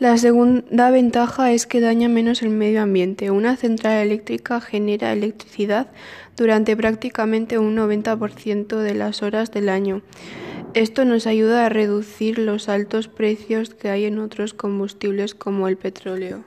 La segunda ventaja es que daña menos el medio ambiente. Una central eléctrica genera electricidad durante prácticamente un 90% de las horas del año. Esto nos ayuda a reducir los altos precios que hay en otros combustibles como el petróleo.